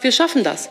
Wir schaffen das.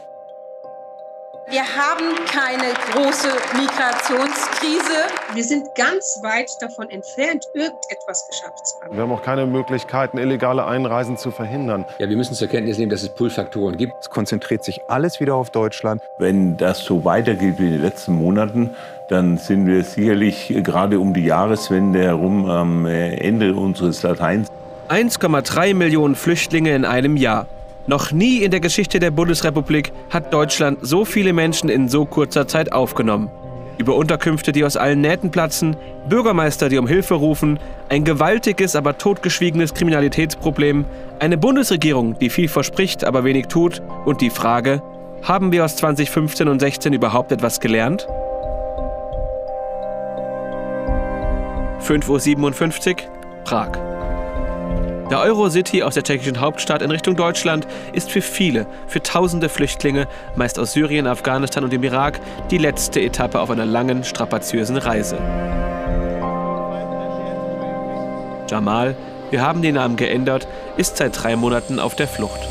Wir haben keine große Migrationskrise. Wir sind ganz weit davon entfernt, irgendetwas geschafft zu haben. Wir haben auch keine Möglichkeiten, illegale Einreisen zu verhindern. Ja, wir müssen zur Kenntnis nehmen, dass es Pull-Faktoren gibt. Es konzentriert sich alles wieder auf Deutschland. Wenn das so weitergeht wie in den letzten Monaten, dann sind wir sicherlich gerade um die Jahreswende herum am Ende unseres Lateins. 1,3 Millionen Flüchtlinge in einem Jahr. Noch nie in der Geschichte der Bundesrepublik hat Deutschland so viele Menschen in so kurzer Zeit aufgenommen. Über Unterkünfte, die aus allen Nähten platzen, Bürgermeister, die um Hilfe rufen, ein gewaltiges, aber totgeschwiegenes Kriminalitätsproblem, eine Bundesregierung, die viel verspricht, aber wenig tut und die Frage, haben wir aus 2015 und 16 überhaupt etwas gelernt? 5.57 Uhr, Prag. Der Eurocity aus der tschechischen Hauptstadt in Richtung Deutschland ist für viele, für tausende Flüchtlinge, meist aus Syrien, Afghanistan und dem Irak, die letzte Etappe auf einer langen, strapaziösen Reise. Jamal, wir haben den Namen geändert, ist seit drei Monaten auf der Flucht.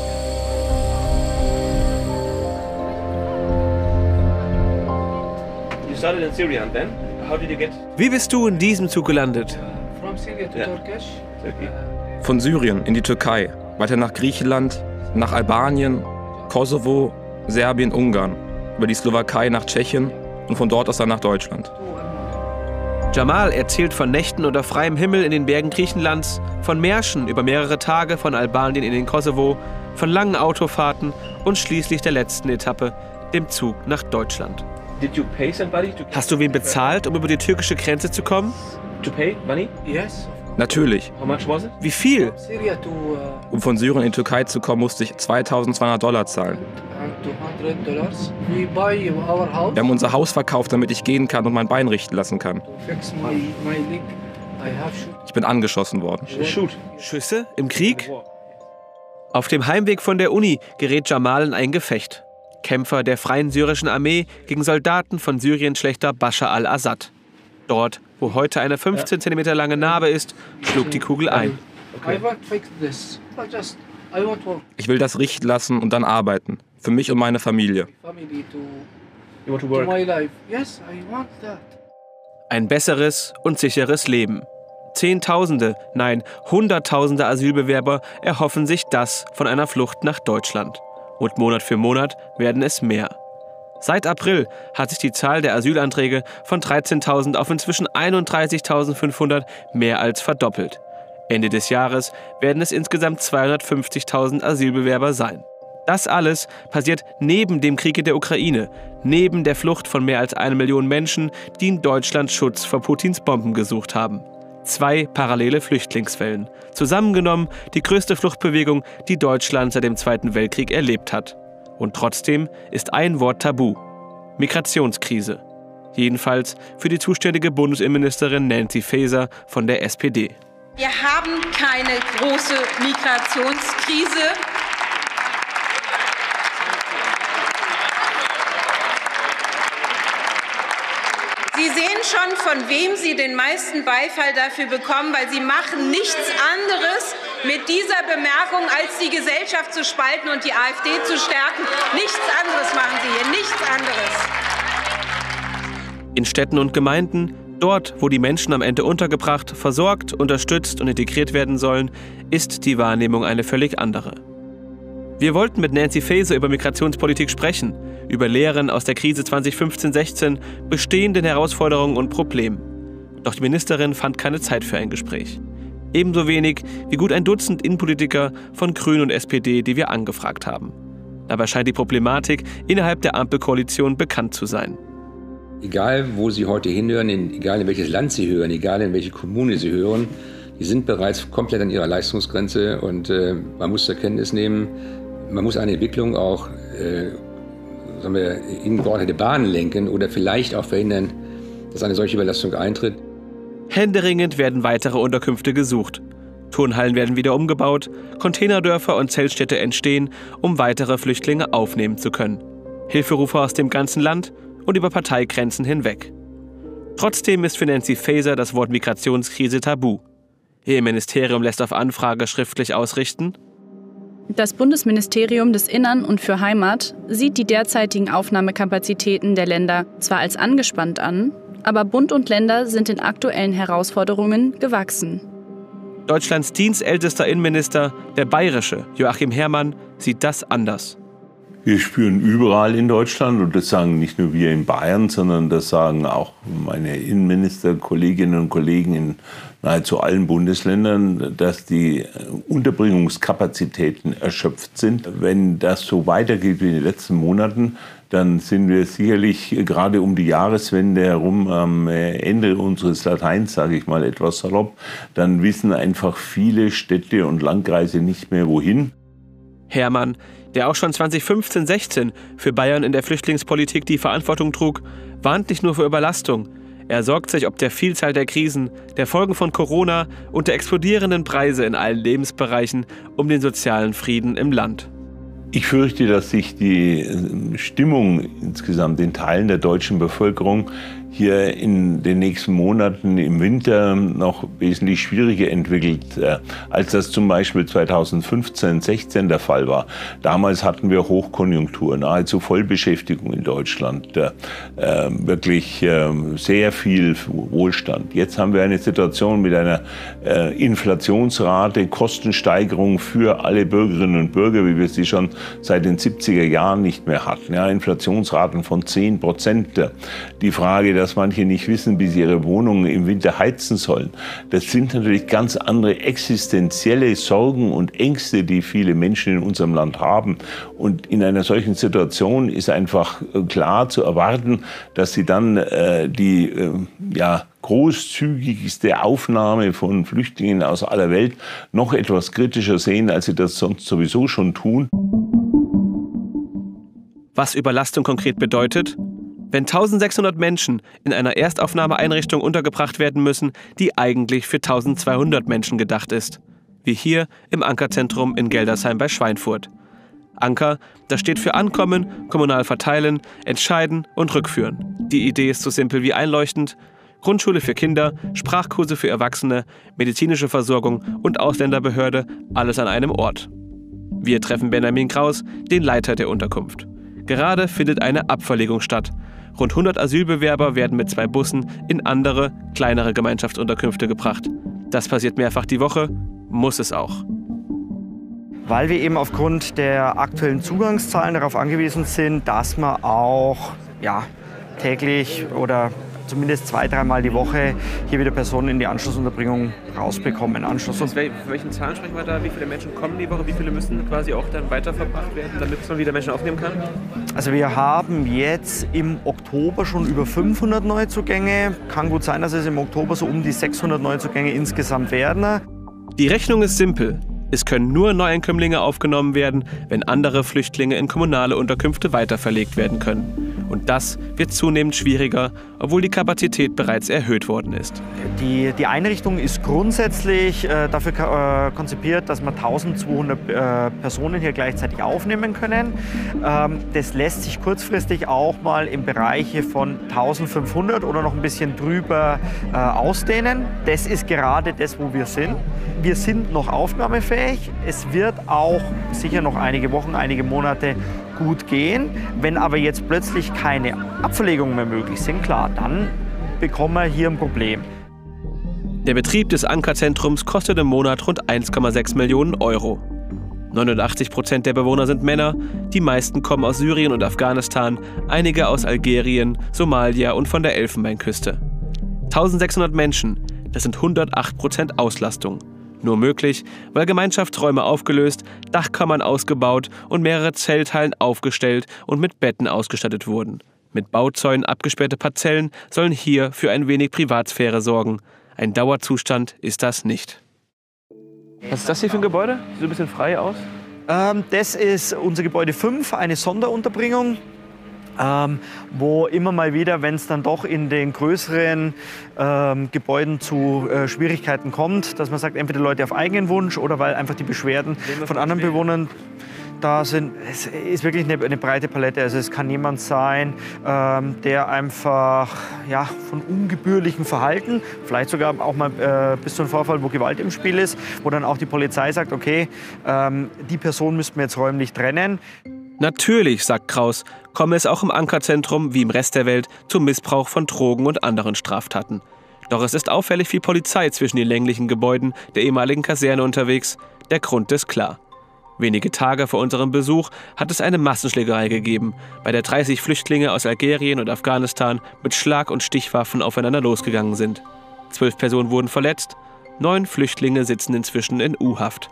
Wie bist du in diesem Zug gelandet? From Syria to Turkish. Von Syrien in die Türkei, weiter nach Griechenland, nach Albanien, Kosovo, Serbien, Ungarn, über die Slowakei nach Tschechien und von dort aus dann nach Deutschland. Jamal erzählt von Nächten unter freiem Himmel in den Bergen Griechenlands, von Märschen über mehrere Tage von Albanien in den Kosovo, von langen Autofahrten und schließlich der letzten Etappe, dem Zug nach Deutschland. Hast du wen bezahlt, um über die türkische Grenze zu kommen? Yes. Natürlich. Wie viel? Uh, Um von Syrien in die Türkei zu kommen, musste ich 2200 Dollar zahlen. 200 dollars. We buy our house Wir haben unser Haus verkauft, damit ich gehen kann und mein Bein richten lassen kann. Ich bin angeschossen worden. Schüsse? Im Krieg? Auf dem Heimweg von der Uni gerät Jamal in ein Gefecht. Kämpfer der Freien Syrischen Armee gegen Soldaten von Syriens Schlechter Bashar al-Assad. Dort, wo heute eine 15 cm lange Narbe ist, schlug die Kugel ein. Ich will das richten lassen und dann arbeiten. Für mich und meine Familie. Ein besseres und sicheres Leben. Zehntausende, nein, Hunderttausende Asylbewerber erhoffen sich das von einer Flucht nach Deutschland. Und Monat für Monat werden es mehr. Seit April hat sich die Zahl der Asylanträge von 13.000 auf inzwischen 31.500 mehr als verdoppelt. Ende des Jahres werden es insgesamt 250.000 Asylbewerber sein. Das alles passiert neben dem Krieg in der Ukraine, neben der Flucht von mehr als eine Million Menschen, die in Deutschland Schutz vor Putins Bomben gesucht haben. Zwei parallele Flüchtlingswellen. Zusammengenommen die größte Fluchtbewegung, die Deutschland seit dem Zweiten Weltkrieg erlebt hat. Und trotzdem ist ein Wort tabu. Migrationskrise. Jedenfalls für die zuständige Bundesinnenministerin Nancy Faeser von der SPD. Wir haben keine große Migrationskrise. Sie sehen schon, von wem Sie den meisten Beifall dafür bekommen, weil Sie machen nichts anderes mit dieser Bemerkung, als die Gesellschaft zu spalten und die AfD zu stärken. Nichts anderes machen Sie hier, nichts anderes. In Städten und Gemeinden, dort, wo die Menschen am Ende untergebracht, versorgt, unterstützt und integriert werden sollen, ist die Wahrnehmung eine völlig andere. Wir wollten mit Nancy Faeser über Migrationspolitik sprechen, über Lehren aus der Krise 2015-16, bestehenden Herausforderungen und Problemen. Doch die Ministerin fand keine Zeit für ein Gespräch. Ebenso wenig wie gut ein Dutzend Innenpolitiker von Grünen und SPD, die wir angefragt haben. Dabei scheint die Problematik innerhalb der Ampelkoalition bekannt zu sein. Egal, wo Sie heute hinhören, in, egal in welches Land Sie hören, egal in welche Kommune Sie hören, die sind bereits komplett an ihrer Leistungsgrenze und äh, man muss zur Kenntnis nehmen, man muss eine Entwicklung auch äh, sagen wir, in geordnete Bahnen lenken oder vielleicht auch verhindern, dass eine solche Überlastung eintritt. Händeringend werden weitere Unterkünfte gesucht. Turnhallen werden wieder umgebaut, Containerdörfer und Zeltstädte entstehen, um weitere Flüchtlinge aufnehmen zu können. Hilferufe aus dem ganzen Land und über Parteigrenzen hinweg. Trotzdem ist für Nancy Faeser das Wort Migrationskrise tabu. Ihr Ministerium lässt auf Anfrage schriftlich ausrichten, Das Bundesministerium des Innern und für Heimat sieht die derzeitigen Aufnahmekapazitäten der Länder zwar als angespannt an, aber Bund und Länder sind den aktuellen Herausforderungen gewachsen. Deutschlands dienstältester Innenminister, der bayerische Joachim Herrmann, sieht das anders. Wir spüren überall in Deutschland, und das sagen nicht nur wir in Bayern, sondern das sagen auch meine Innenminister, Kolleginnen und Kollegen in nahezu allen Bundesländern, dass die Unterbringungskapazitäten erschöpft sind. Wenn das so weitergeht wie in den letzten Monaten, dann sind wir sicherlich gerade um die Jahreswende herum am Ende unseres Lateins, sage ich mal etwas salopp, dann wissen einfach viele Städte und Landkreise nicht mehr wohin. Hermann der auch schon 2015-16 für Bayern in der Flüchtlingspolitik die Verantwortung trug, warnt nicht nur vor Überlastung. Er sorgt sich ob der Vielzahl der Krisen, der Folgen von Corona und der explodierenden Preise in allen Lebensbereichen um den sozialen Frieden im Land. Ich fürchte, dass sich die Stimmung insgesamt in Teilen der deutschen Bevölkerung hier in den nächsten Monaten im Winter noch wesentlich schwieriger entwickelt, äh, als das zum Beispiel 2015, 16 der Fall war. Damals hatten wir Hochkonjunktur, nahezu Vollbeschäftigung in Deutschland, äh, äh, wirklich sehr viel Wohlstand. Jetzt haben wir eine Situation mit einer Inflationsrate, Kostensteigerung für alle Bürgerinnen und Bürger, wie wir sie schon seit den 70er Jahren nicht mehr hatten. Inflationsraten von 10 Prozent. Die Frage, dass manche nicht wissen, wie sie ihre Wohnungen im Winter heizen sollen. Das sind natürlich ganz andere existenzielle Sorgen und Ängste, die viele Menschen in unserem Land haben. Und in einer solchen Situation ist einfach äh, klar zu erwarten, dass sie dann äh, die äh, ja, großzügigste Aufnahme von Flüchtlingen aus aller Welt noch etwas kritischer sehen, als sie das sonst sowieso schon tun. Was Überlastung konkret bedeutet, wenn 1600 Menschen in einer Erstaufnahmeeinrichtung untergebracht werden müssen, die eigentlich für 1200 Menschen gedacht ist. Wie hier im Ankerzentrum in Geldersheim bei Schweinfurt. Anker, das steht für Ankommen, kommunal verteilen, entscheiden und rückführen. Die Idee ist so simpel wie einleuchtend. Grundschule für Kinder, Sprachkurse für Erwachsene, medizinische Versorgung und Ausländerbehörde, alles an einem Ort. Wir treffen Benjamin Kraus, den Leiter der Unterkunft. Gerade findet eine Abverlegung statt. Rund 100 Asylbewerber werden mit zwei Bussen in andere, kleinere Gemeinschaftsunterkünfte gebracht. Das passiert mehrfach die Woche, muss es auch. Weil wir eben aufgrund der aktuellen Zugangszahlen darauf angewiesen sind, dass man auch ja, täglich oder zumindest zwei, dreimal die Woche hier wieder Personen in die Anschlussunterbringung rausbekommen. Anschluss Aus welchen Zahlen sprechen wir da? Wie viele Menschen kommen die Woche? Wie viele müssen quasi auch dann weiterverbracht werden, damit man wieder Menschen aufnehmen kann? Also wir haben jetzt im Oktober schon über 500 Neuzugänge. Kann gut sein, dass es im Oktober so um die 600 Neuzugänge insgesamt werden. Die Rechnung ist simpel. Es können nur Neueinkömmlinge aufgenommen werden, wenn andere Flüchtlinge in kommunale Unterkünfte weiterverlegt werden können. Und das wird zunehmend schwieriger, obwohl die Kapazität bereits erhöht worden ist. Die, die Einrichtung ist grundsätzlich äh, dafür äh, konzipiert, dass wir 1200 äh, Personen hier gleichzeitig aufnehmen können. Ähm, das lässt sich kurzfristig auch mal im Bereich von 1500 oder noch ein bisschen drüber äh, ausdehnen. Das ist gerade das, wo wir sind. Wir sind noch aufnahmefähig. Es wird auch sicher noch einige Wochen, einige Monate gut gehen. Wenn aber jetzt plötzlich keine Abverlegungen mehr möglich sind, klar, dann bekommen wir hier ein Problem. Der Betrieb des Ankerzentrums kostet im Monat rund 1,6 Millionen Euro. 89 Prozent der Bewohner sind Männer, die meisten kommen aus Syrien und Afghanistan, einige aus Algerien, Somalia und von der Elfenbeinküste. 1600 Menschen, das sind 108 Prozent Auslastung. Nur möglich, weil Gemeinschaftsräume aufgelöst, Dachkammern ausgebaut und mehrere Zelthallen aufgestellt und mit Betten ausgestattet wurden. Mit Bauzäunen abgesperrte Parzellen sollen hier für ein wenig Privatsphäre sorgen. Ein Dauerzustand ist das nicht. Was ist das hier für ein Gebäude? Sieht so ein bisschen frei aus. Ähm, das ist unser Gebäude 5, eine Sonderunterbringung ähm, wo immer mal wieder, wenn es dann doch in den größeren ähm, Gebäuden zu äh, Schwierigkeiten kommt, dass man sagt, entweder Leute auf eigenen Wunsch oder weil einfach die Beschwerden von anderen Bewohnern da sind, es ist wirklich eine, eine, breite Palette. Also es kann jemand sein, ähm, der einfach ja, von ungebührlichem Verhalten, vielleicht sogar auch mal äh, bis zu einem Vorfall, wo Gewalt im Spiel ist, wo dann auch die Polizei sagt, okay, ähm, die Person müssten wir jetzt räumlich trennen. Natürlich, sagt Kraus, komme es auch im Ankerzentrum wie im Rest der Welt zum Missbrauch von Drogen und anderen Straftaten. Doch es ist auffällig viel Polizei zwischen den länglichen Gebäuden der ehemaligen Kaserne unterwegs. Der Grund ist klar. Wenige Tage vor unserem Besuch hat es eine Massenschlägerei gegeben, bei der 30 Flüchtlinge aus Algerien und Afghanistan mit Schlag- und Stichwaffen aufeinander losgegangen sind. Zwölf Personen wurden verletzt, neun Flüchtlinge sitzen inzwischen in U-Haft.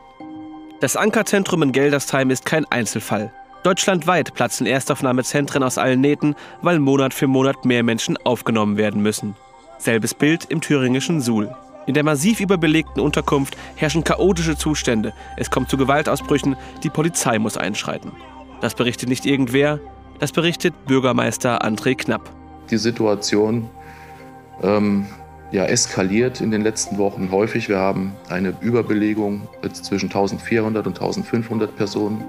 Das Ankerzentrum in Geldersheim ist kein Einzelfall. Deutschlandweit platzen Erstaufnahmezentren aus allen Nähten, weil Monat für Monat mehr Menschen aufgenommen werden müssen. Selbes Bild im thüringischen Suhl. In der massiv überbelegten Unterkunft herrschen chaotische Zustände. Es kommt zu Gewaltausbrüchen, die Polizei muss einschreiten. Das berichtet nicht irgendwer, das berichtet Bürgermeister André Knapp. Die Situation ähm, ja, eskaliert in den letzten Wochen häufig. Wir haben eine Überbelegung zwischen 1400 und 1500 Personen.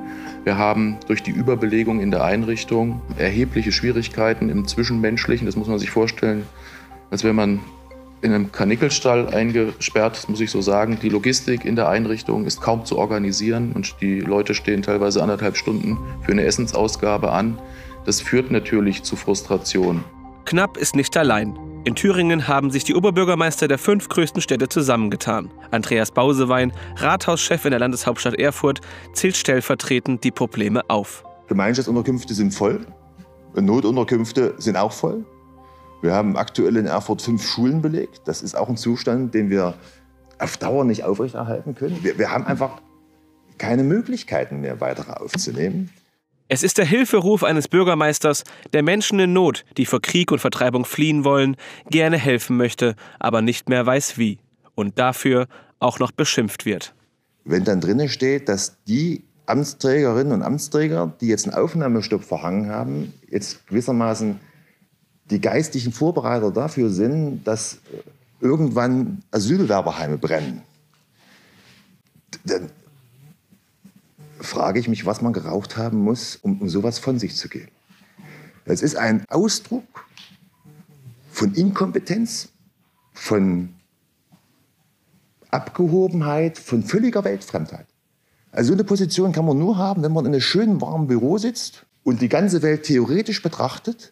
Wir haben durch die Überbelegung in der Einrichtung erhebliche Schwierigkeiten im Zwischenmenschlichen. Das muss man sich vorstellen, als wenn man in einem Karnickelstall eingesperrt, muss ich so sagen. Die Logistik in der Einrichtung ist kaum zu organisieren und die Leute stehen teilweise anderthalb Stunden für eine Essensausgabe an. Das führt natürlich zu Frustration. Knapp ist nicht allein. In Thüringen haben sich die Oberbürgermeister der fünf größten Städte zusammengetan. Andreas Bausewein, Rathauschef in der Landeshauptstadt Erfurt, zählt stellvertretend die Probleme auf. Gemeinschaftsunterkünfte sind voll, Notunterkünfte sind auch voll. Wir haben aktuell in Erfurt fünf Schulen belegt. Das ist auch ein Zustand, den wir auf Dauer nicht aufrechterhalten können. Wir, wir haben einfach keine Möglichkeiten mehr, weitere aufzunehmen. Es ist der Hilferuf eines Bürgermeisters, der Menschen in Not, die vor Krieg und Vertreibung fliehen wollen, gerne helfen möchte, aber nicht mehr weiß wie. Und dafür auch noch beschimpft wird. Wenn dann drinnen steht, dass die Amtsträgerinnen und Amtsträger, die jetzt einen Aufnahmestopp verhangen haben, jetzt gewissermaßen die geistlichen Vorbereiter dafür sind, dass irgendwann Asylwerberheime brennen, dann frage ich mich, was man geraucht haben muss, um, um sowas von sich zu geben. Es ist ein Ausdruck von Inkompetenz, von Abgehobenheit, von völliger Weltfremdheit. Also so eine Position kann man nur haben, wenn man in einem schönen warmen Büro sitzt und die ganze Welt theoretisch betrachtet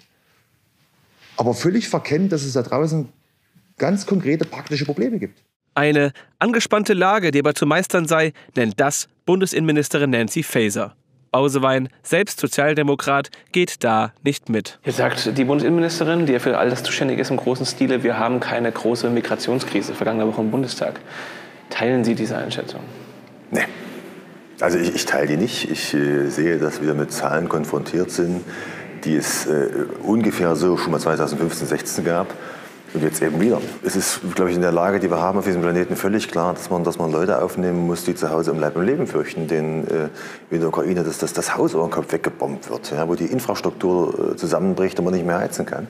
aber völlig verkennt, dass es da draußen ganz konkrete praktische Probleme gibt. Eine angespannte Lage, die aber zu meistern sei, nennt das Bundesinnenministerin Nancy Faeser. Bausewein, selbst Sozialdemokrat, geht da nicht mit. Jetzt sagt die Bundesinnenministerin, die ja für all das zuständig ist im großen Stile, wir haben keine große Migrationskrise, vergangene Woche im Bundestag. Teilen Sie diese Einschätzung? Nee. Also ich, ich teile die nicht. Ich äh, sehe, dass wir mit Zahlen konfrontiert sind, die es äh, ungefähr so schon mal 2015, 16 gab. Und jetzt eben wieder. Es ist, glaube ich, in der Lage, die wir haben auf diesem Planeten völlig klar, dass man, dass man Leute aufnehmen muss, die zu Hause um Leib und Leben fürchten, denen äh, in der Ukraine dass, dass das Haus über den Kopf weggebombt wird, ja, wo die Infrastruktur äh, zusammenbricht und man nicht mehr heizen kann.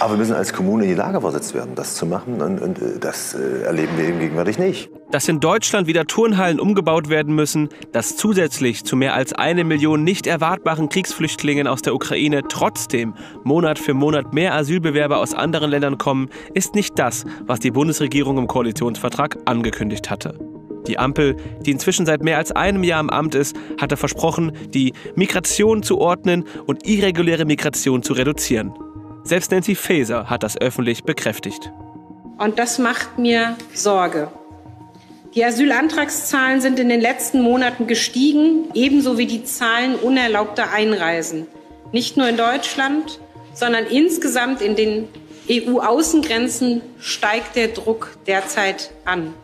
Aber wir müssen als Kommune in die Lage versetzt werden, das zu machen. Und, und äh, das äh, erleben wir eben gegenwärtig nicht. Dass in Deutschland wieder Turnhallen umgebaut werden müssen, dass zusätzlich zu mehr als eine Million nicht erwartbaren Kriegsflüchtlingen aus der Ukraine trotzdem Monat für Monat mehr Asylbewerber aus anderen Ländern kommen, ist nicht das, was die Bundesregierung im Koalitionsvertrag angekündigt hatte. Die Ampel, die inzwischen seit mehr als einem Jahr im Amt ist, hatte versprochen, die Migration zu ordnen und irreguläre Migration zu reduzieren. Selbst Nancy Faeser hat das öffentlich bekräftigt. Und das macht mir Sorge. Die Asylantragszahlen sind in den letzten Monaten gestiegen, ebenso wie die Zahlen unerlaubter Einreisen. Nicht nur in Deutschland, sondern insgesamt in den EU-Außengrenzen steigt der Druck derzeit an.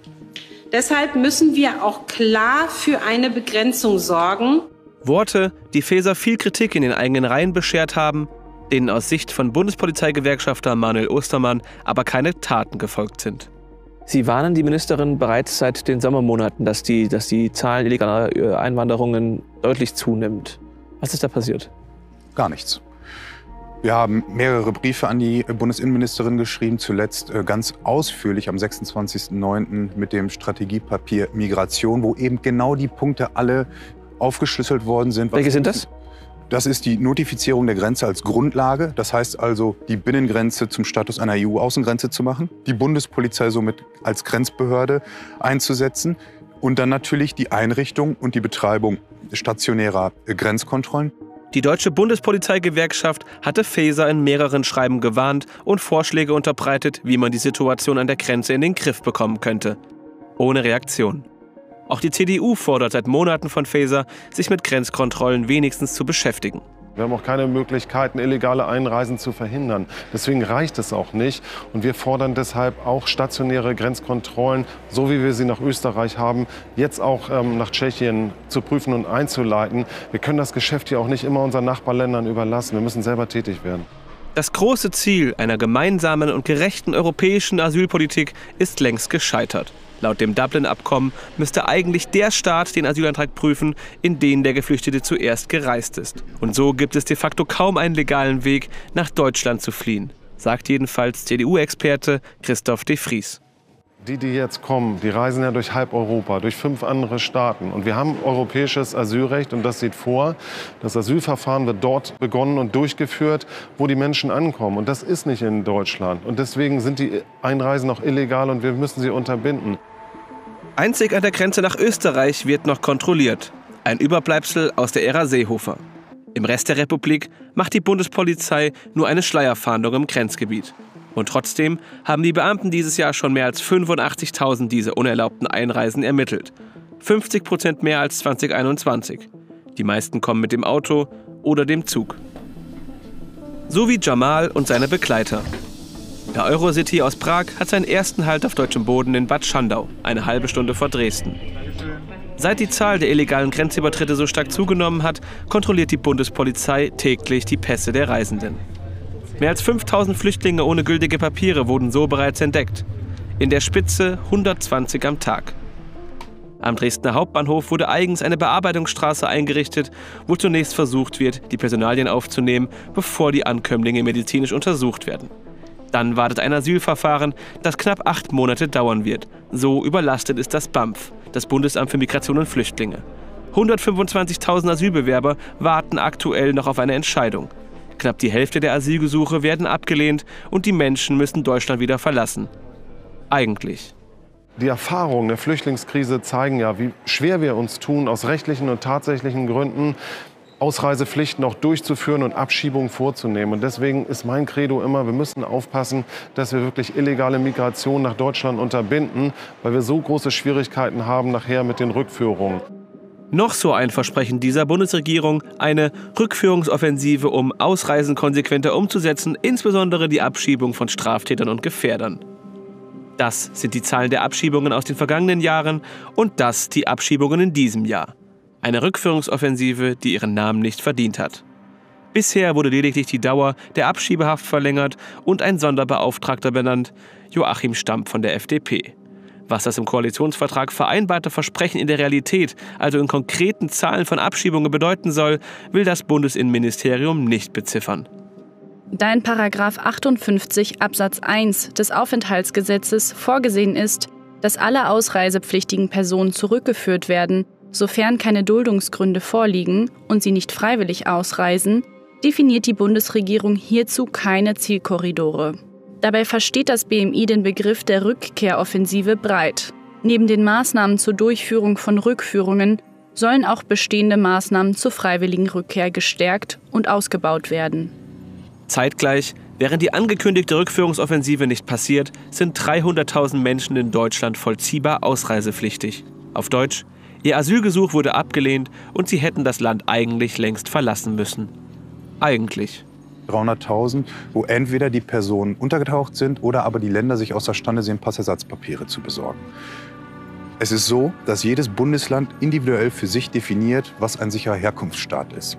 Deshalb müssen wir auch klar für eine Begrenzung sorgen. Worte, die Faeser viel Kritik in den eigenen Reihen beschert haben, denen aus Sicht von Bundespolizeigewerkschafter Manuel Ostermann aber keine Taten gefolgt sind. Sie warnen die Ministerin bereits seit den Sommermonaten, dass die, dass die Zahl illegaler äh, Einwanderungen deutlich zunimmt. Was ist da passiert? Gar nichts. Wir haben mehrere Briefe an die Bundesinnenministerin geschrieben, zuletzt äh, ganz ausführlich am 26.09. mit dem Strategiepapier Migration, wo eben genau die Punkte alle aufgeschlüsselt worden sind. Welche sind das? Das ist die Notifizierung der Grenze als Grundlage. Das heißt also, die Binnengrenze zum Status einer EU-Außengrenze zu machen, die Bundespolizei somit als Grenzbehörde einzusetzen und dann natürlich die Einrichtung und die Betreibung stationärer Grenzkontrollen. Die deutsche Bundespolizeigewerkschaft hatte Faeser in mehreren Schreiben gewarnt und Vorschläge unterbreitet, wie man die Situation an der Grenze in den Griff bekommen könnte. Ohne Reaktion. Auch die CDU fordert seit Monaten von Faeser, sich mit Grenzkontrollen wenigstens zu beschäftigen. Wir haben auch keine Möglichkeiten, illegale Einreisen zu verhindern. Deswegen reicht es auch nicht. Und wir fordern deshalb auch stationäre Grenzkontrollen, so wie wir sie nach Österreich haben, jetzt auch ähm, nach Tschechien zu prüfen und einzuleiten. Wir können das Geschäft hier auch nicht immer unseren Nachbarländern überlassen. Wir müssen selber tätig werden. Das große Ziel einer gemeinsamen und gerechten europäischen Asylpolitik ist längst gescheitert. Laut dem Dublin-Abkommen müsste eigentlich der Staat den Asylantrag prüfen, in den der Geflüchtete zuerst gereist ist. Und so gibt es de facto kaum einen legalen Weg, nach Deutschland zu fliehen, sagt jedenfalls CDU-Experte Christoph de Vries. Die, die jetzt kommen, die reisen ja durch halb Europa, durch fünf andere Staaten. Und wir haben europäisches Asylrecht und das sieht vor, das Asylverfahren wird dort begonnen und durchgeführt, wo die Menschen ankommen. Und das ist nicht in Deutschland. Und deswegen sind die Einreisen auch illegal und wir müssen sie unterbinden. Einzig an der Grenze nach Österreich wird noch kontrolliert. Ein Überbleibsel aus der Ära Seehofer. Im Rest der Republik macht die Bundespolizei nur eine Schleierfahndung im Grenzgebiet. Und trotzdem haben die Beamten dieses Jahr schon mehr als 85.000 diese unerlaubten Einreisen ermittelt. 50 Prozent mehr als 2021. Die meisten kommen mit dem Auto oder dem Zug. So wie Jamal und seine Begleiter. Der Eurocity aus Prag hat seinen ersten Halt auf deutschem Boden in Bad Schandau, eine halbe Stunde vor Dresden. Seit die Zahl der illegalen Grenzübertritte so stark zugenommen hat, kontrolliert die Bundespolizei täglich die Pässe der Reisenden. Mehr als 5000 Flüchtlinge ohne gültige Papiere wurden so bereits entdeckt. In der Spitze 120 am Tag. Am Dresdner Hauptbahnhof wurde eigens eine Bearbeitungsstraße eingerichtet, wo zunächst versucht wird, die Personalien aufzunehmen, bevor die Ankömmlinge medizinisch untersucht werden. Dann wartet ein Asylverfahren, das knapp acht Monate dauern wird. So überlastet ist das BAMF, das Bundesamt für Migration und Flüchtlinge. 125.000 Asylbewerber warten aktuell noch auf eine Entscheidung. Knapp die Hälfte der Asylgesuche werden abgelehnt und die Menschen müssen Deutschland wieder verlassen. Eigentlich. Die Erfahrungen der Flüchtlingskrise zeigen ja, wie schwer wir uns tun, aus rechtlichen und tatsächlichen Gründen Ausreisepflichten auch durchzuführen und Abschiebungen vorzunehmen. Und deswegen ist mein Credo immer, wir müssen aufpassen, dass wir wirklich illegale Migration nach Deutschland unterbinden, weil wir so große Schwierigkeiten haben nachher mit den Rückführungen. Noch so ein Versprechen dieser Bundesregierung, eine Rückführungsoffensive, um Ausreisen konsequenter umzusetzen, insbesondere die Abschiebung von Straftätern und Gefährdern. Das sind die Zahlen der Abschiebungen aus den vergangenen Jahren und das die Abschiebungen in diesem Jahr. Eine Rückführungsoffensive, die ihren Namen nicht verdient hat. Bisher wurde lediglich die Dauer der Abschiebehaft verlängert und ein Sonderbeauftragter benannt, Joachim Stamp von der FDP. Was das im Koalitionsvertrag vereinbarte Versprechen in der Realität, also in konkreten Zahlen von Abschiebungen bedeuten soll, will das Bundesinnenministerium nicht beziffern. Da in Paragraph 58 Absatz 1 des Aufenthaltsgesetzes vorgesehen ist, dass alle ausreisepflichtigen Personen zurückgeführt werden, Sofern keine Duldungsgründe vorliegen und sie nicht freiwillig ausreisen, definiert die Bundesregierung hierzu keine Zielkorridore. Dabei versteht das BMI den Begriff der Rückkehroffensive breit. Neben den Maßnahmen zur Durchführung von Rückführungen sollen auch bestehende Maßnahmen zur freiwilligen Rückkehr gestärkt und ausgebaut werden. Zeitgleich, während die angekündigte Rückführungsoffensive nicht passiert, sind 300.000 Menschen in Deutschland vollziehbar ausreisepflichtig. Auf Deutsch, Ihr Asylgesuch wurde abgelehnt und sie hätten das Land eigentlich längst verlassen müssen. Eigentlich. 300.000, wo entweder die Personen untergetaucht sind oder aber die Länder sich außerstande sehen, Passersatzpapiere zu besorgen. Es ist so, dass jedes Bundesland individuell für sich definiert, was ein sicherer Herkunftsstaat ist.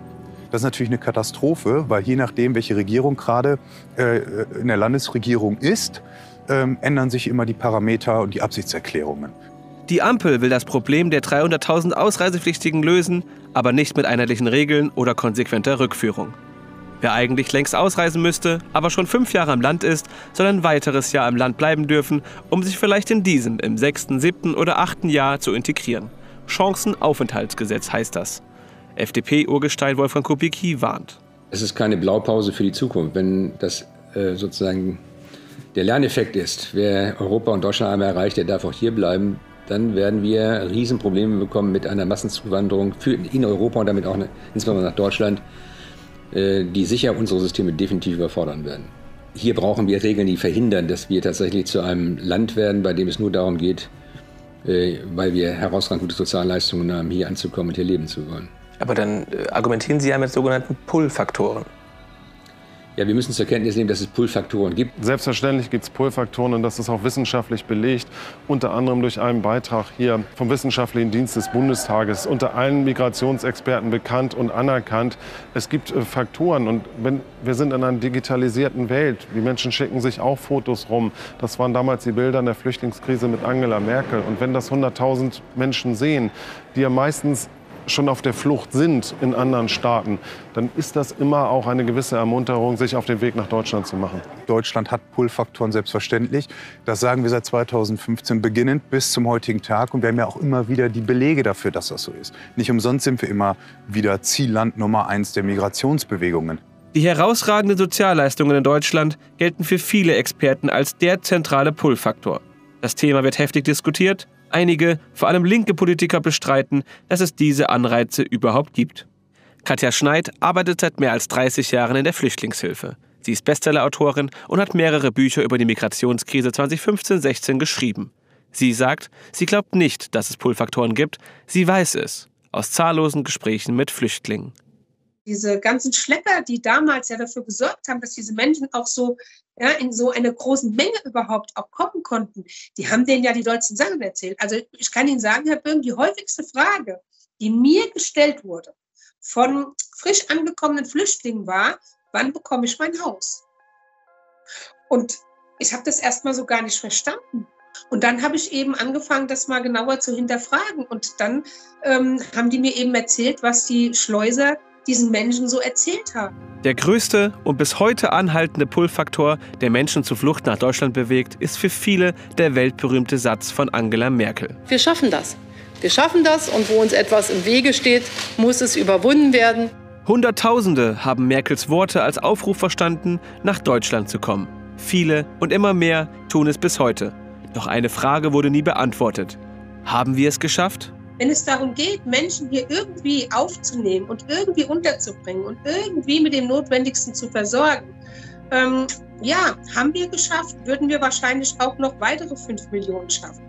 Das ist natürlich eine Katastrophe, weil je nachdem, welche Regierung gerade äh, in der Landesregierung ist, ähm, ändern sich immer die Parameter und die Absichtserklärungen. Die Ampel will das Problem der 300.000 Ausreisepflichtigen lösen, aber nicht mit einheitlichen Regeln oder konsequenter Rückführung. Wer eigentlich längst ausreisen müsste, aber schon fünf Jahre im Land ist, soll ein weiteres Jahr im Land bleiben dürfen, um sich vielleicht in diesem, im sechsten, siebten oder achten Jahr zu integrieren. Chancenaufenthaltsgesetz heißt das. FDP-Urgestein Wolfgang Kubicki warnt. Es ist keine Blaupause für die Zukunft. Wenn das äh, sozusagen der Lerneffekt ist, wer Europa und Deutschland einmal erreicht, der darf auch hier bleiben, dann werden wir Riesenprobleme bekommen mit einer Massenzuwanderung für, in Europa und damit auch insbesondere nach Deutschland, äh, die sicher unsere Systeme definitiv überfordern werden. Hier brauchen wir Regeln, die verhindern, dass wir tatsächlich zu einem Land werden, bei dem es nur darum geht, äh, weil wir herausragend gute Sozialleistungen haben, hier anzukommen und hier leben zu wollen. Aber dann äh, argumentieren Sie ja mit sogenannten Pull-Faktoren. Ja, wir müssen zur Kenntnis nehmen, dass es Pull-Faktoren gibt. Selbstverständlich gibt es Pull-Faktoren und das ist auch wissenschaftlich belegt, unter anderem durch einen Beitrag hier vom Wissenschaftlichen Dienst des Bundestages, unter allen Migrationsexperten bekannt und anerkannt. Es gibt äh, Faktoren und wenn, wir sind in einer digitalisierten Welt. Die Menschen schicken sich auch Fotos rum. Das waren damals die Bilder in der Flüchtlingskrise mit Angela Merkel. Und wenn das 100.000 Menschen sehen, die ja meistens schon auf der Flucht sind in anderen Staaten, dann ist das immer auch eine gewisse Ermunterung, sich auf den Weg nach Deutschland zu machen. Deutschland hat Pull-Faktoren selbstverständlich. Das sagen wir seit 2015 beginnend bis zum heutigen Tag. Und wir haben ja auch immer wieder die Belege dafür, dass das so ist. Nicht umsonst sind wir immer wieder Zielland Nummer eins der Migrationsbewegungen. Die herausragenden Sozialleistungen in Deutschland gelten für viele Experten als der zentrale Pull-Faktor. Das Thema wird heftig diskutiert Einige, vor allem linke Politiker, bestreiten, dass es diese Anreize überhaupt gibt. Katja Schneid arbeitet seit mehr als 30 Jahren in der Flüchtlingshilfe. Sie ist Bestsellerautorin und hat mehrere Bücher über die Migrationskrise 2015-16 geschrieben. Sie sagt, sie glaubt nicht, dass es Pull-Faktoren gibt, sie weiß es aus zahllosen Gesprächen mit Flüchtlingen diese ganzen Schlepper, die damals ja dafür gesorgt haben, dass diese Menschen auch so ja, in so einer großen Menge überhaupt auch kommen konnten, die haben denen ja die deutschen Sachen erzählt. Also ich kann Ihnen sagen, Herr Böhm, die häufigste Frage, die mir gestellt wurde von frisch angekommenen Flüchtlingen war, wann bekomme ich mein Haus? Und ich habe das erstmal so gar nicht verstanden. Und dann habe ich eben angefangen, das mal genauer zu hinterfragen. Und dann ähm, haben die mir eben erzählt, was die Schleuser diesen Menschen so erzählt haben. Der größte und bis heute anhaltende Pull-Faktor, der Menschen zur Flucht nach Deutschland bewegt, ist für viele der weltberühmte Satz von Angela Merkel. Wir schaffen das. Wir schaffen das und wo uns etwas im Wege steht, muss es überwunden werden. Hunderttausende haben Merkels Worte als Aufruf verstanden, nach Deutschland zu kommen. Viele und immer mehr tun es bis heute. Doch eine Frage wurde nie beantwortet. Haben wir es geschafft? Wenn es darum geht, Menschen hier irgendwie aufzunehmen und irgendwie unterzubringen und irgendwie mit dem Notwendigsten zu versorgen, ähm, ja, haben wir geschafft, würden wir wahrscheinlich auch noch weitere fünf Millionen schaffen.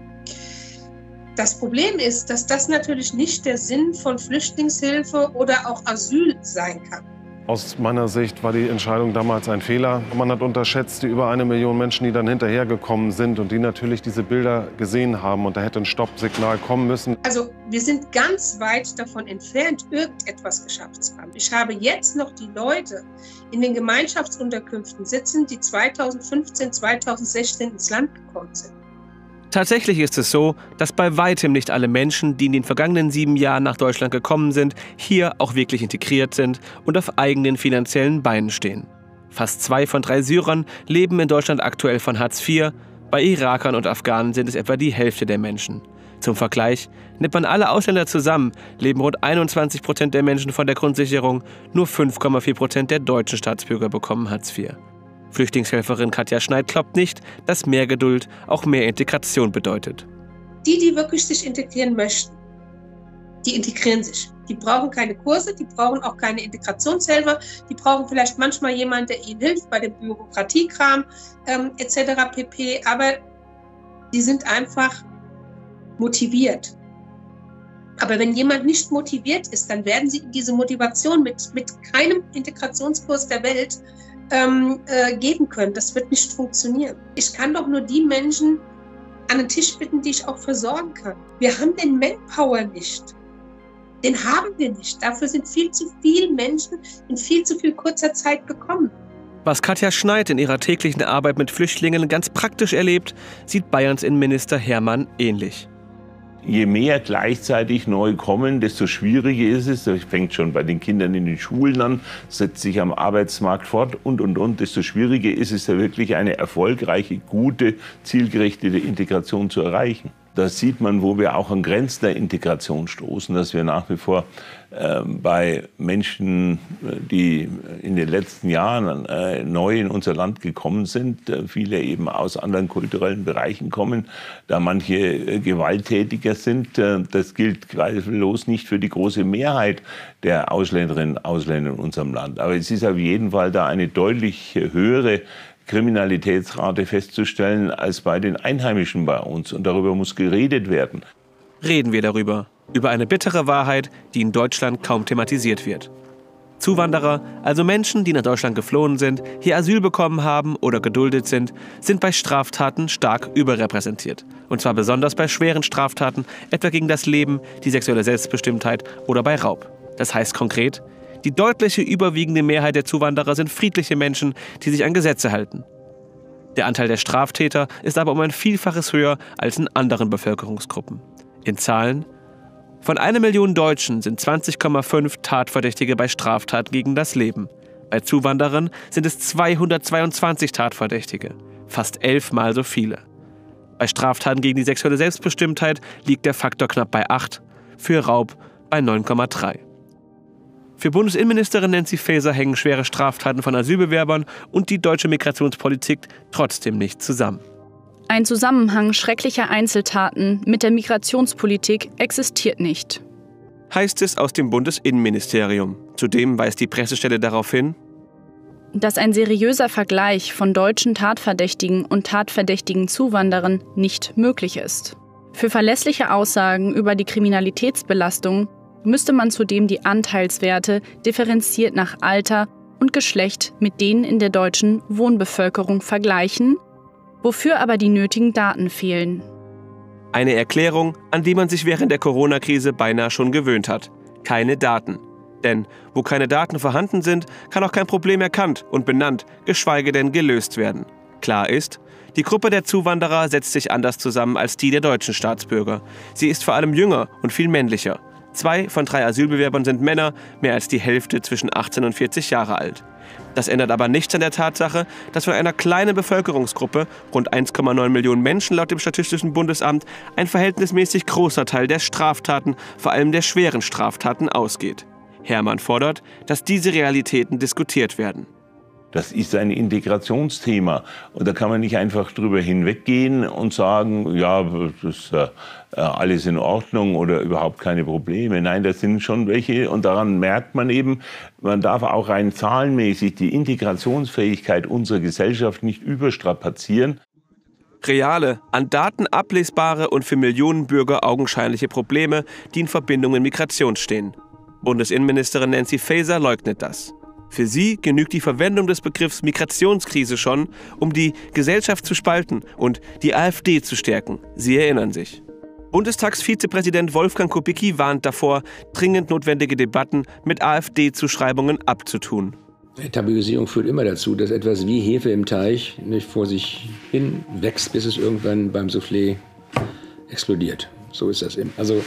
Das Problem ist, dass das natürlich nicht der Sinn von Flüchtlingshilfe oder auch Asyl sein kann. Aus meiner Sicht war die Entscheidung damals ein Fehler. Man hat unterschätzt die über eine Million Menschen, die dann hinterhergekommen sind und die natürlich diese Bilder gesehen haben. Und da hätte ein Stoppsignal kommen müssen. Also wir sind ganz weit davon entfernt, irgendetwas geschafft zu haben. Ich habe jetzt noch die Leute in den Gemeinschaftsunterkünften sitzen, die 2015, 2016 ins Land gekommen sind. Tatsächlich ist es so, dass bei weitem nicht alle Menschen, die in den vergangenen sieben Jahren nach Deutschland gekommen sind, hier auch wirklich integriert sind und auf eigenen finanziellen Beinen stehen. Fast zwei von drei Syrern leben in Deutschland aktuell von Hartz IV. Bei Irakern und Afghanen sind es etwa die Hälfte der Menschen. Zum Vergleich, nimmt man alle Ausländer zusammen, leben rund 21 Prozent der Menschen von der Grundsicherung, nur 5,4 Prozent der deutschen Staatsbürger bekommen Hartz IV. Flüchtlingshelferin Katja Schneid glaubt nicht, dass mehr Geduld auch mehr Integration bedeutet. Die, die wirklich sich integrieren möchten, die integrieren sich. Die brauchen keine Kurse, die brauchen auch keine Integrationshelfer, die brauchen vielleicht manchmal jemanden, der ihnen hilft bei dem Bürokratiekram ähm, etc. pp. Aber die sind einfach motiviert. Aber wenn jemand nicht motiviert ist, dann werden sie diese Motivation mit, mit keinem Integrationskurs der Welt ähm, äh, geben können. Das wird nicht funktionieren. Ich kann doch nur die Menschen an den Tisch bitten, die ich auch versorgen kann. Wir haben den Manpower nicht. Den haben wir nicht. Dafür sind viel zu viele Menschen in viel zu viel kurzer Zeit gekommen. Was Katja Schneid in ihrer täglichen Arbeit mit Flüchtlingen ganz praktisch erlebt, sieht Bayerns Innenminister Hermann ähnlich je mehr gleichzeitig neu kommen, desto schwieriger ist es. Das fängt schon bei den Kindern in den Schulen an, setzt sich am Arbeitsmarkt fort und, und, und. Desto schwieriger ist es, da wirklich eine erfolgreiche, gute, zielgerichtete Integration zu erreichen. da sieht man, wo wir auch an Grenzen der Integration stoßen, dass wir nach wie vor bei Menschen, die in den letzten Jahren äh, neu in unser Land gekommen sind, äh, viele eben aus anderen kulturellen Bereichen kommen, da manche äh, gewalttätiger sind. Das gilt zweifellos nicht für die große Mehrheit der Ausländerinnen und Ausländer in unserem Land. Aber es ist auf jeden Fall da eine deutlich höhere Kriminalitätsrate festzustellen als bei den Einheimischen bei uns. Und darüber muss geredet werden. Reden wir darüber. Über eine bittere Wahrheit, die in Deutschland kaum thematisiert wird. Zuwanderer, also Menschen, die nach Deutschland geflohen sind, hier Asyl bekommen haben oder geduldet sind, sind bei Straftaten stark überrepräsentiert. Und zwar besonders bei schweren Straftaten, etwa gegen das Leben, die sexuelle Selbstbestimmtheit oder bei Raub. Das heißt konkret, die deutliche überwiegende Mehrheit der Zuwanderer sind friedliche Menschen, die sich an Gesetze halten. Der Anteil der Straftäter ist aber um ein Vielfaches höher als in anderen Bevölkerungsgruppen. In Zahlen von einer Million Deutschen sind 20,5 Tatverdächtige bei Straftaten gegen das Leben. Bei Zuwanderern sind es 222 Tatverdächtige, fast elfmal so viele. Bei Straftaten gegen die sexuelle Selbstbestimmtheit liegt der Faktor knapp bei 8, für Raub bei 9,3. Für Bundesinnenministerin Nancy Faeser hängen schwere Straftaten von Asylbewerbern und die deutsche Migrationspolitik trotzdem nicht zusammen. Ein Zusammenhang schrecklicher Einzeltaten mit der Migrationspolitik existiert nicht. Heißt es aus dem Bundesinnenministerium. Zudem weist die Pressestelle darauf hin, dass ein seriöser Vergleich von deutschen Tatverdächtigen und tatverdächtigen Zuwanderern nicht möglich ist. Für verlässliche Aussagen über die Kriminalitätsbelastung müsste man zudem die Anteilswerte differenziert nach Alter und Geschlecht mit denen in der deutschen Wohnbevölkerung vergleichen, wofür aber die nötigen Daten fehlen. Eine Erklärung, an die man sich während der Corona-Krise beinahe schon gewöhnt hat. Keine Daten. Denn wo keine Daten vorhanden sind, kann auch kein Problem erkannt und benannt, geschweige denn gelöst werden. Klar ist, die Gruppe der Zuwanderer setzt sich anders zusammen als die der deutschen Staatsbürger. Sie ist vor allem jünger und viel männlicher. Zwei von drei Asylbewerbern sind Männer, mehr als die Hälfte zwischen 18 und 40 Jahre alt. Das ändert aber nichts an der Tatsache, dass von einer kleinen Bevölkerungsgruppe, rund 1,9 Millionen Menschen laut dem Statistischen Bundesamt, ein verhältnismäßig großer Teil der Straftaten, vor allem der schweren Straftaten, ausgeht. Hermann fordert, dass diese Realitäten diskutiert werden. Das ist ein Integrationsthema. Und da kann man nicht einfach drüber hinweggehen und sagen, ja, das ist äh, alles in Ordnung oder überhaupt keine Probleme. Nein, das sind schon welche. Und daran merkt man eben, man darf auch rein zahlenmäßig die Integrationsfähigkeit unserer Gesellschaft nicht überstrapazieren. Reale, an Daten ablesbare und für Millionen Bürger augenscheinliche Probleme, die in Verbindung mit Migration stehen. Bundesinnenministerin Nancy Faeser leugnet das. Für sie genügt die Verwendung des Begriffs Migrationskrise schon, um die Gesellschaft zu spalten und die AfD zu stärken. Sie erinnern sich. Bundestagsvizepräsident Wolfgang Kubicki warnt davor, dringend notwendige Debatten mit AfD-Zuschreibungen abzutun. Tabuisierung führt immer dazu, dass etwas wie Hefe im Teich nicht vor sich hin wächst, bis es irgendwann beim Soufflé explodiert. So ist das eben. Also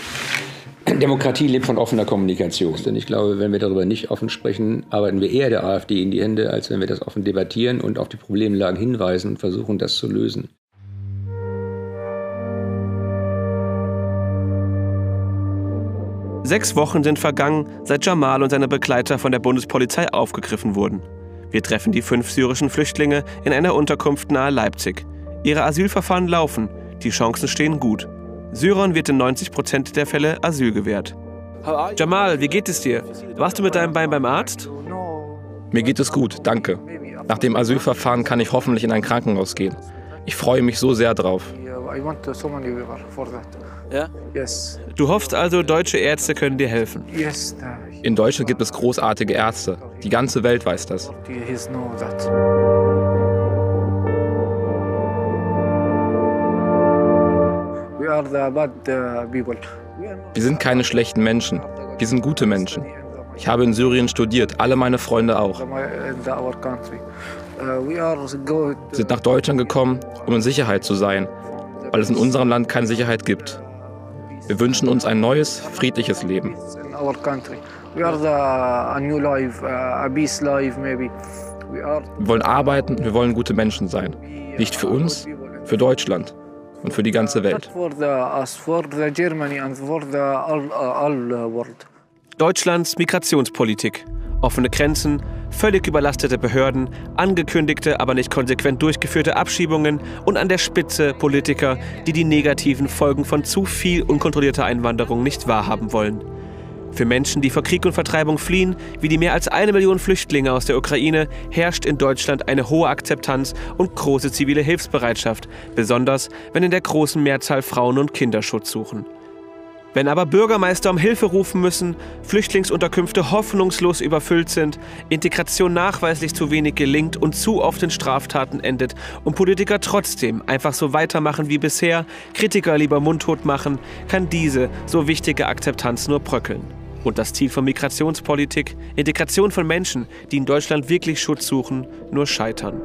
Demokratie lebt von offener Kommunikation. Denn ich glaube, wenn wir darüber nicht offen sprechen, arbeiten wir eher der AfD in die Hände, als wenn wir das offen debattieren und auf die Problemlagen hinweisen und versuchen, das zu lösen. Sechs Wochen sind vergangen, seit Jamal und seine Begleiter von der Bundespolizei aufgegriffen wurden. Wir treffen die fünf syrischen Flüchtlinge in einer Unterkunft nahe Leipzig. Ihre Asylverfahren laufen, die Chancen stehen gut. Syrern wird in 90 Prozent der Fälle Asyl gewährt. Jamal, wie geht es dir? Warst du mit deinem Bein beim Arzt? Mir geht es gut, danke. Nach dem Asylverfahren kann ich hoffentlich in ein Krankenhaus gehen. Ich freue mich so sehr drauf. Du hoffst also, deutsche Ärzte können dir helfen? In Deutschland gibt es großartige Ärzte. Die ganze Welt weiß das. Wir sind keine schlechten Menschen. Wir sind gute Menschen. Ich habe in Syrien studiert, alle meine Freunde auch. Sind nach Deutschland gekommen, um in Sicherheit zu sein, weil es in unserem Land keine Sicherheit gibt. Wir wünschen uns ein neues, friedliches Leben. Wir wollen arbeiten, wir wollen gute Menschen sein. Nicht für uns, für Deutschland. Und für die ganze Welt. Deutschlands Migrationspolitik. Offene Grenzen, völlig überlastete Behörden, angekündigte, aber nicht konsequent durchgeführte Abschiebungen und an der Spitze Politiker, die die negativen Folgen von zu viel unkontrollierter Einwanderung nicht wahrhaben wollen. Für Menschen, die vor Krieg und Vertreibung fliehen, wie die mehr als eine Million Flüchtlinge aus der Ukraine, herrscht in Deutschland eine hohe Akzeptanz und große zivile Hilfsbereitschaft, besonders wenn in der großen Mehrzahl Frauen und Kinder Schutz suchen. Wenn aber Bürgermeister um Hilfe rufen müssen, Flüchtlingsunterkünfte hoffnungslos überfüllt sind, Integration nachweislich zu wenig gelingt und zu oft in Straftaten endet und Politiker trotzdem einfach so weitermachen wie bisher, Kritiker lieber mundtot machen, kann diese so wichtige Akzeptanz nur bröckeln. Und das Ziel von Migrationspolitik, Integration von Menschen, die in Deutschland wirklich Schutz suchen, nur scheitern.